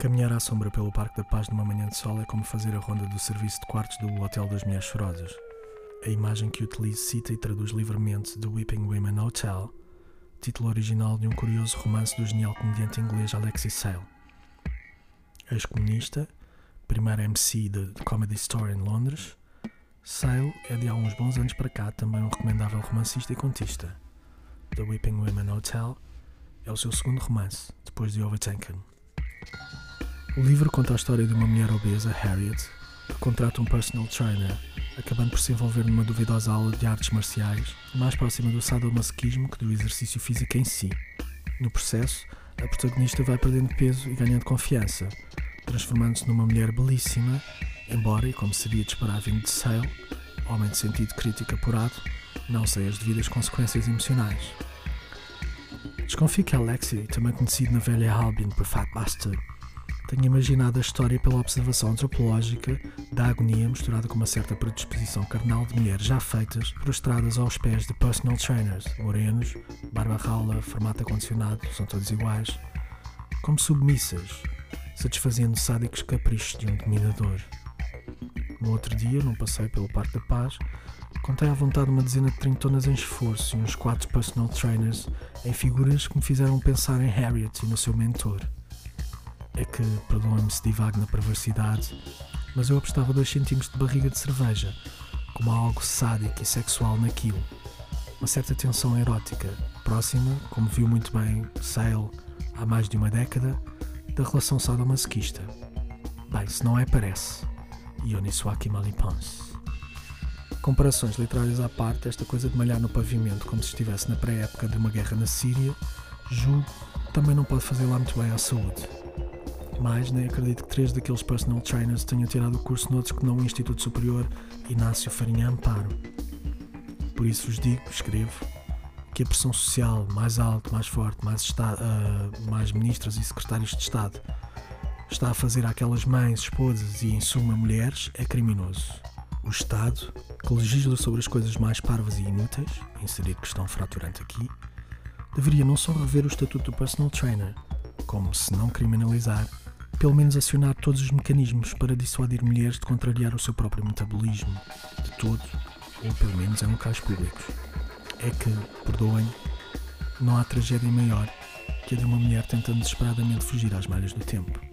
Caminhar à sombra pelo Parque da Paz numa manhã de sol é como fazer a ronda do serviço de quartos do Hotel das Mulheres Chorosas. A imagem que utilizo cita e traduz livremente The Weeping Women Hotel, título original de um curioso romance do genial comediante inglês Alexis Sale. Ex-comunista, primeiro MC de Comedy Store em Londres, Sale é de há uns bons anos para cá também um recomendável romancista e contista. The Weeping Women Hotel é o seu segundo romance, depois de Overtaken. O livro conta a história de uma mulher obesa, Harriet, que contrata um personal trainer, acabando por se envolver numa duvidosa aula de artes marciais, mais próxima do sadomasoquismo que do exercício físico em si. No processo, a protagonista vai perdendo peso e ganhando confiança, transformando-se numa mulher belíssima, embora, e como seria de esperar vindo de Sale, homem de sentido crítico apurado, não sei as devidas consequências emocionais. Desconfio que Alexei, também conhecido na velha Albion por Fat Bastard, tenho imaginado a história pela observação antropológica da agonia misturada com uma certa predisposição carnal de mulheres já feitas, prostradas aos pés de personal trainers, morenos, barba rala, formato acondicionado, são todos iguais, como submissas, satisfazendo sádicos caprichos de um dominador. No outro dia, num passeio pelo Parque da Paz, contei à vontade uma dezena de trintonas em esforço e uns quatro personal trainers em figuras que me fizeram pensar em Harriet e no seu mentor é que, perdoem-me se divago na perversidade, mas eu apostava 2 centímetros de barriga de cerveja, como algo sádico e sexual naquilo. Uma certa tensão erótica, próxima, como viu muito bem Sale há mais de uma década, da relação sadomasoquista. Bem, se não é, parece. Yoniswaki Malipans. Comparações literárias à parte, esta coisa de malhar no pavimento como se estivesse na pré-época de uma guerra na Síria, julgo, também não pode fazer lá muito bem à saúde. Mais, nem acredito que três daqueles personal trainers tenham tirado o curso noutros que não o Instituto Superior Inácio Farinha Amparo. Por isso vos digo, escrevo, que a pressão social mais alta, mais forte, mais, uh, mais ministros e secretários de Estado está a fazer àquelas mães, esposas e, em suma, mulheres é criminoso. O Estado, que legisla sobre as coisas mais parvas e inúteis, inserir questão fraturante aqui, deveria não só rever o estatuto do personal trainer, como, se não criminalizar, pelo menos acionar todos os mecanismos para dissuadir mulheres de contrariar o seu próprio metabolismo, de todo, ou pelo menos em locais públicos. É que, perdoem, não há tragédia maior que a de uma mulher tentando desesperadamente fugir às malhas do tempo.